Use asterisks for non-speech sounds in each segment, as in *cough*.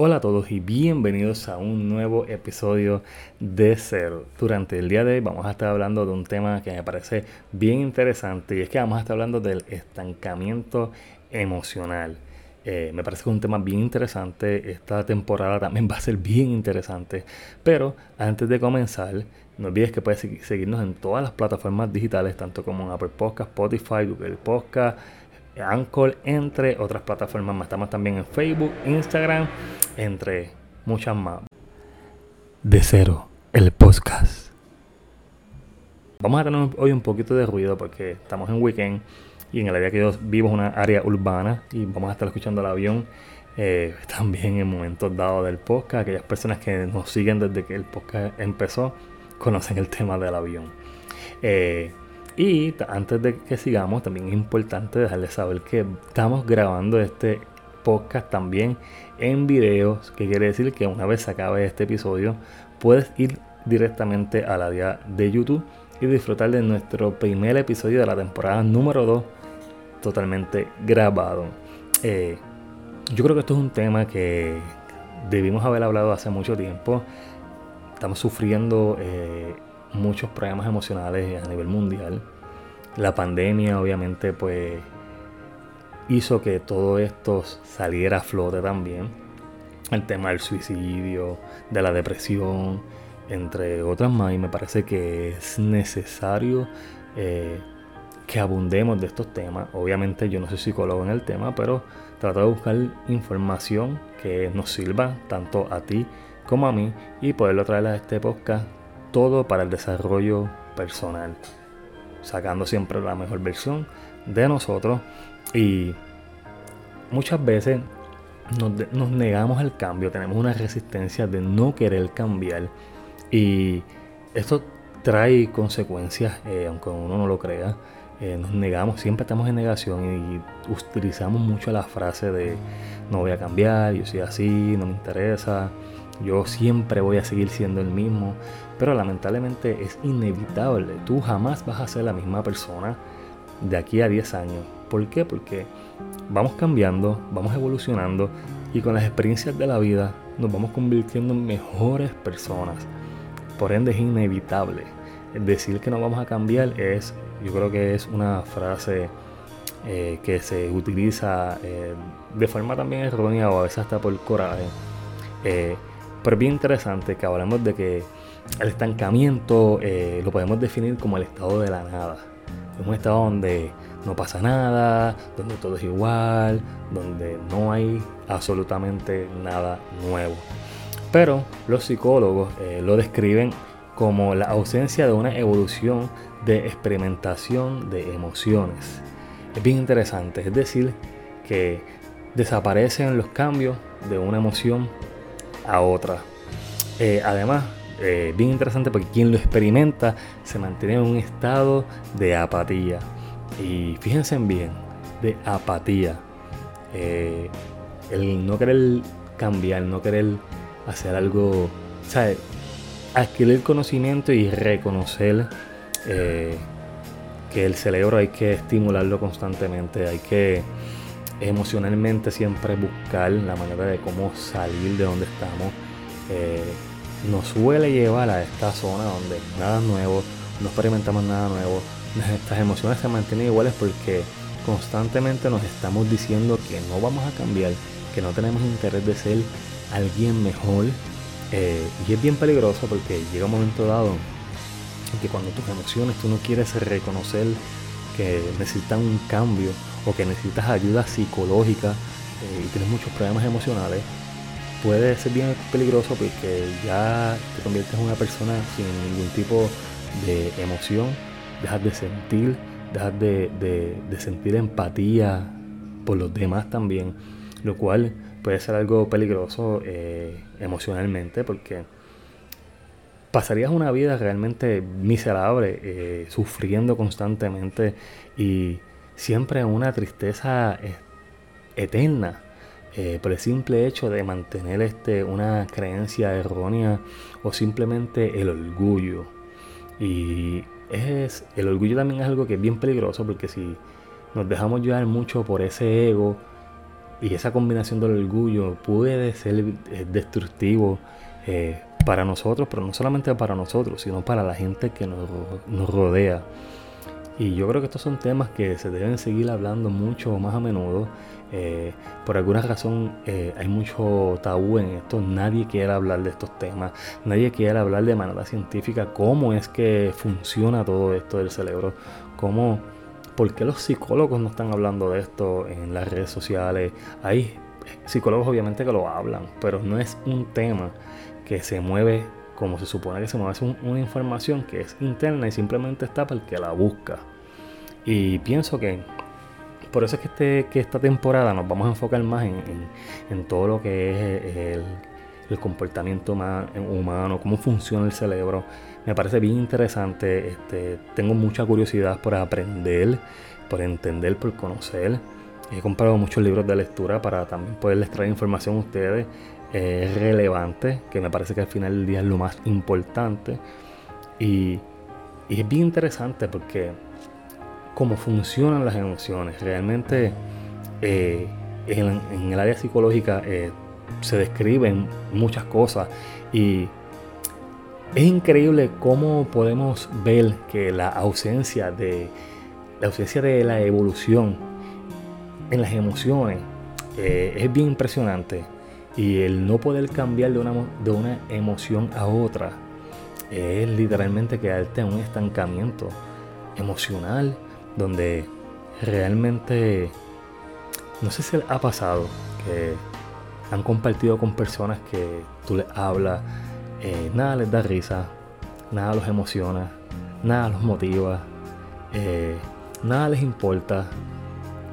Hola a todos y bienvenidos a un nuevo episodio de Cero. Durante el día de hoy vamos a estar hablando de un tema que me parece bien interesante y es que vamos a estar hablando del estancamiento emocional. Eh, me parece que es un tema bien interesante. Esta temporada también va a ser bien interesante. Pero antes de comenzar, no olvides que puedes seguirnos en todas las plataformas digitales, tanto como en Apple Podcast, Spotify, Google Podcast Anchor, entre otras plataformas más. Estamos también en Facebook, Instagram, entre muchas más. De cero, el podcast. Vamos a tener hoy un poquito de ruido porque estamos en weekend y en el área que yo vivo es una área urbana y vamos a estar escuchando el avión. Eh, *laughs* también en momentos dados del podcast, aquellas personas que nos siguen desde que el podcast empezó conocen el tema del avión. Eh, y antes de que sigamos, también es importante dejarles saber que estamos grabando este podcast también en videos, que quiere decir que una vez se acabe este episodio, puedes ir directamente a la área de YouTube y disfrutar de nuestro primer episodio de la temporada número 2 totalmente grabado. Eh, yo creo que esto es un tema que debimos haber hablado hace mucho tiempo. Estamos sufriendo eh, muchos problemas emocionales a nivel mundial. La pandemia obviamente pues hizo que todo esto saliera a flote también. El tema del suicidio, de la depresión, entre otras más. Y me parece que es necesario eh, que abundemos de estos temas. Obviamente yo no soy psicólogo en el tema, pero trato de buscar información que nos sirva tanto a ti como a mí y poderlo traer a este podcast todo para el desarrollo personal, sacando siempre la mejor versión de nosotros y muchas veces nos, negamos al cambio, tenemos una resistencia de no querer cambiar y esto trae consecuencias, eh, aunque uno no lo crea. Eh, nos negamos, siempre estamos en negación y utilizamos mucho la frase de no voy a cambiar, yo soy así, no me interesa, yo siempre voy a seguir siendo el mismo, pero lamentablemente es inevitable. Tú jamás vas a ser la misma persona de aquí a 10 años. ¿Por qué? Porque vamos cambiando, vamos evolucionando y con las experiencias de la vida nos vamos convirtiendo en mejores personas. Por ende es inevitable. Decir que no vamos a cambiar es, yo creo que es una frase eh, que se utiliza eh, de forma también errónea o a veces hasta por coraje. Eh, pero es bien interesante que hablemos de que el estancamiento eh, lo podemos definir como el estado de la nada. Es un estado donde no pasa nada, donde todo es igual, donde no hay absolutamente nada nuevo. Pero los psicólogos eh, lo describen como la ausencia de una evolución de experimentación de emociones. Es bien interesante, es decir, que desaparecen los cambios de una emoción a otra. Eh, además, eh, bien interesante porque quien lo experimenta se mantiene en un estado de apatía. Y fíjense bien, de apatía. Eh, el no querer cambiar, no querer hacer algo, ¿sabes? Adquirir conocimiento y reconocer que el cerebro hay que estimularlo constantemente, hay que emocionalmente siempre buscar la manera de cómo salir de donde estamos. Eh, nos suele llevar a esta zona donde nada nuevo, no experimentamos nada nuevo, nuestras emociones se mantienen iguales porque constantemente nos estamos diciendo que no vamos a cambiar, que no tenemos interés de ser alguien mejor. Eh, y es bien peligroso porque llega un momento dado que cuando tus emociones tú no quieres reconocer que necesitan un cambio o que necesitas ayuda psicológica eh, y tienes muchos problemas emocionales, puede ser bien peligroso porque ya te conviertes en una persona sin ningún tipo de emoción, dejas de sentir, dejas de, sentir empatía por los demás también, lo cual puede ser algo peligroso eh, emocionalmente porque pasarías una vida realmente miserable, eh, sufriendo constantemente y siempre una tristeza eh, eterna eh, por el simple hecho de mantener este, una creencia errónea o simplemente el orgullo. Y es, el orgullo también es algo que es bien peligroso porque si nos dejamos llevar mucho por ese ego, y esa combinación del orgullo puede ser eh, destructivo para nosotros, pero no solamente para nosotros, sino para la gente que nos rodea. Y yo creo que estos son temas que se deben seguir hablando mucho más a menudo. Eh, por alguna razón hay mucho tabú en esto, nadie quiere hablar de estos temas, nadie quiere hablar de manera científica cómo es que funciona todo esto del cerebro, cómo ¿por qué los psicólogos no están hablando de esto en las redes sociales? Hay psicólogos obviamente que lo hablan, pero no es un tema que se mueve como se supone que se mueve. Es una información que es interna y simplemente está para el que la busca. Y pienso que por eso es que, este, que esta temporada nos vamos a enfocar más en, todo lo que es el, comportamiento humano, cómo funciona el cerebro, me parece bien interesante. Este, tengo mucha curiosidad por aprender, por entender, por conocer. He comprado muchos libros de lectura para también poderles traer información a ustedes relevante, que me parece que al final del día es lo más importante. Y, es bien interesante porque cómo funcionan las emociones. Realmente eh, en, el área psicológica eh, se describen muchas cosas y es increíble cómo podemos ver que la ausencia de la ausencia de la evolución en las emociones eh, es bien impresionante y el no poder cambiar de una, de una emoción a otra es literalmente quedarte en un estancamiento emocional donde realmente no sé si ha pasado que han compartido con personas que tú les hablas eh, nada les da risa, nada los emociona, nada los motiva, eh, nada les importa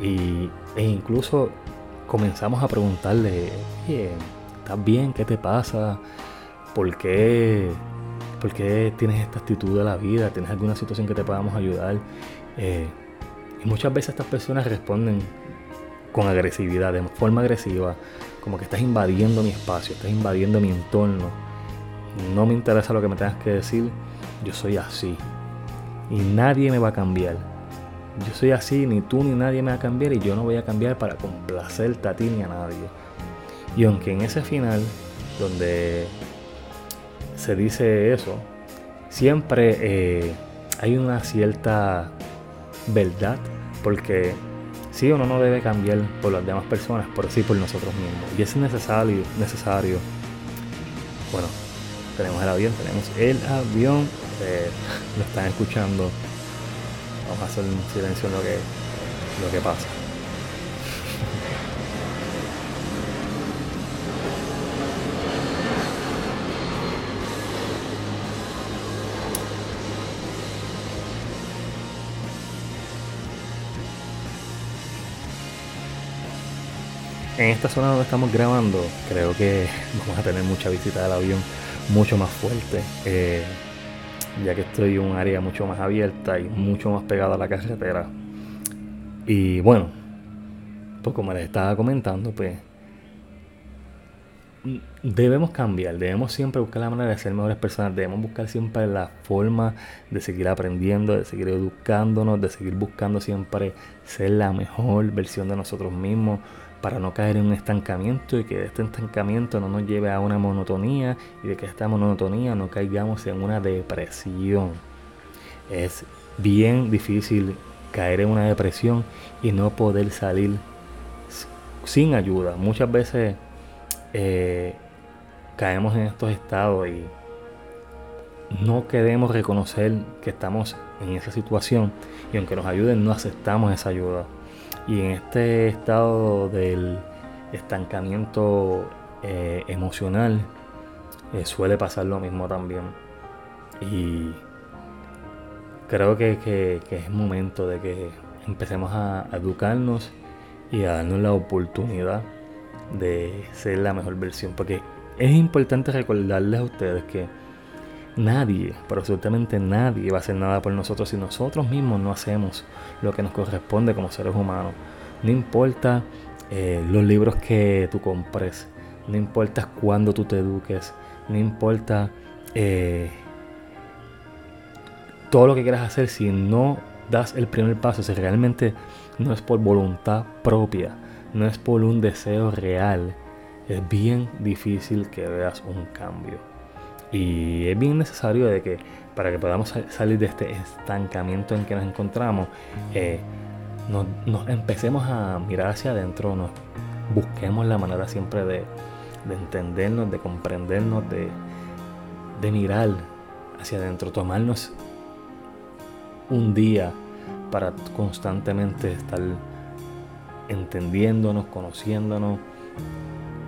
y, e incluso comenzamos a preguntarle, ¿estás bien? ¿Qué te pasa? ¿Por qué, ¿Por qué tienes esta actitud de la vida? ¿Tienes alguna situación que te podamos ayudar? Eh, y muchas veces estas personas responden con agresividad, de forma agresiva, como que estás invadiendo mi espacio, estás invadiendo mi entorno no me interesa lo que me tengas que decir, yo soy así. Y nadie me va a cambiar. Yo soy así, ni tú ni nadie me va a cambiar y yo no voy a cambiar para complacerte a ti ni a nadie. Y aunque en ese final, donde se dice eso, siempre eh, hay una cierta verdad, porque sí uno no debe cambiar por las demás personas, por sí por nosotros mismos. Y es necesario, necesario. Bueno, tenemos el avión, tenemos el avión, eh, *laughs* lo están escuchando. Vamos a hacer un silencio en lo que, lo que pasa. En esta zona donde estamos grabando, creo que *laughs* vamos a tener mucha visita del avión mucho más fuerte, eh, ya que estoy en un área mucho más abierta y mucho más pegada a la carretera. Y bueno, pues como les estaba comentando, pues debemos cambiar, debemos siempre buscar la manera de ser mejores personas, debemos buscar siempre la forma de seguir aprendiendo, de seguir educándonos, de seguir buscando siempre ser la mejor versión de nosotros mismos, para no caer en un estancamiento y que este estancamiento no nos lleve a una monotonía y de que esta monotonía no caigamos en una depresión. Es bien difícil caer en una depresión y no poder salir sin ayuda. Muchas veces eh, caemos en estos estados y no queremos reconocer que estamos en esa situación y aunque nos ayuden no aceptamos esa ayuda. Y en este estado del estancamiento eh, emocional eh, suele pasar lo mismo también. Y creo que, es momento de que empecemos a educarnos y a darnos la oportunidad de ser la mejor versión. Porque es importante recordarles a ustedes que Nadie, pero absolutamente nadie va a hacer nada por nosotros si nosotros mismos no hacemos lo que nos corresponde como seres humanos. No importa eh, los libros que tú compres, no importa cuándo tú te eduques, no importa eh, todo lo que quieras hacer si no das el primer paso, si realmente no es por voluntad propia, no es por un deseo real, es bien difícil que veas un cambio. Y es bien necesario de que para que podamos salir de este estancamiento en que nos encontramos, eh, nos, empecemos a mirar hacia adentro, nos busquemos la manera siempre de, entendernos, de comprendernos, de, de mirar hacia adentro, tomarnos un día para constantemente estar entendiéndonos, conociéndonos,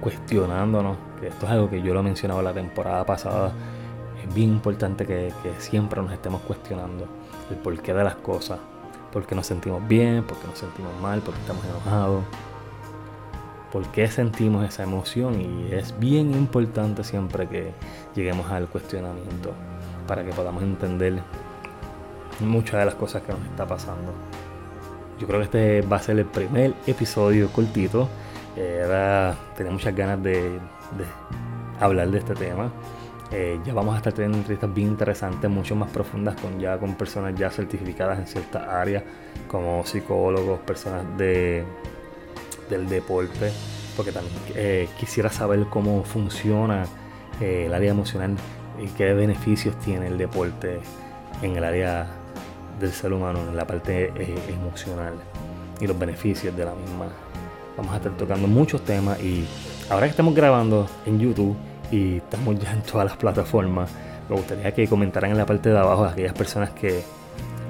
cuestionándonos, esto es algo que yo lo mencionaba la temporada pasada, es bien importante que, siempre nos estemos cuestionando el porqué de las cosas, por qué nos sentimos bien, por qué nos sentimos mal, por qué estamos enojados, por qué sentimos esa emoción y es bien importante siempre que lleguemos al cuestionamiento para que podamos entender muchas de las cosas que nos está pasando. Yo creo que este va a ser el primer episodio cortito. Era, tenía muchas ganas de, hablar de este tema. Eh, ya vamos a estar teniendo entrevistas bien interesantes, mucho más profundas con ya con personas ya certificadas en ciertas áreas, como psicólogos, personas de, del deporte, porque también eh, quisiera saber cómo funciona eh, el área emocional y qué beneficios tiene el deporte en el área del ser humano, en la parte emocional y los beneficios de la misma. Vamos a estar tocando muchos temas y ahora que estamos grabando en YouTube y estamos ya en todas las plataformas, me gustaría que comentaran en la parte de abajo a aquellas personas que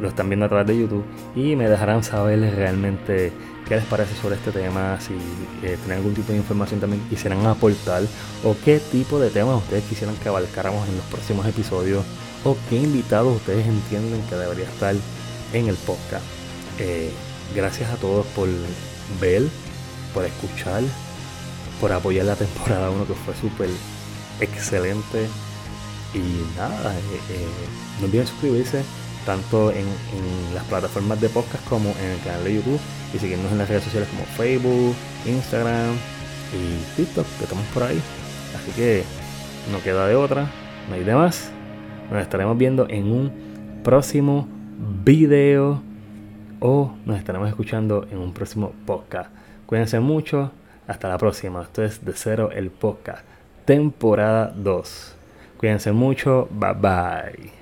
lo están viendo a través de YouTube y me dejarán saber realmente qué les parece sobre este tema, si eh, tienen algún tipo de información también quisieran aportar o qué tipo de temas ustedes quisieran que abarcáramos en los próximos episodios o qué invitados ustedes entienden que debería estar en el podcast. Eh, gracias a todos por ver, por escuchar, por apoyar la temporada 1 que fue súper excelente. Y nada, eh, eh, no olviden suscribirse tanto en, las plataformas de podcast como en el canal de YouTube y seguirnos en las redes sociales como Facebook, Instagram y TikTok, que estamos por ahí. Así que no queda de otra, no hay de más. Nos estaremos viendo en un próximo video o nos estaremos escuchando en un próximo podcast. Cuídense mucho. Hasta la próxima. Esto es De Cero el Podcast. Temporada 2. Cuídense mucho. Bye bye.